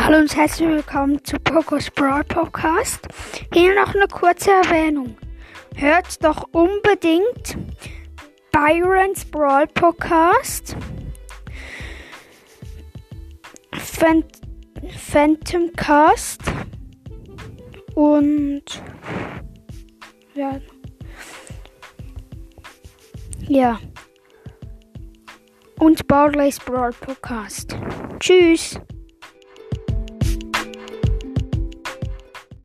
Hallo und herzlich willkommen zu Pokos Brawl Podcast. Hier noch eine kurze Erwähnung. Hört doch unbedingt Byron's Brawl Podcast, Phant Phantom Cast und ja. Ja. Und Barley's Brawl Podcast. Tschüss.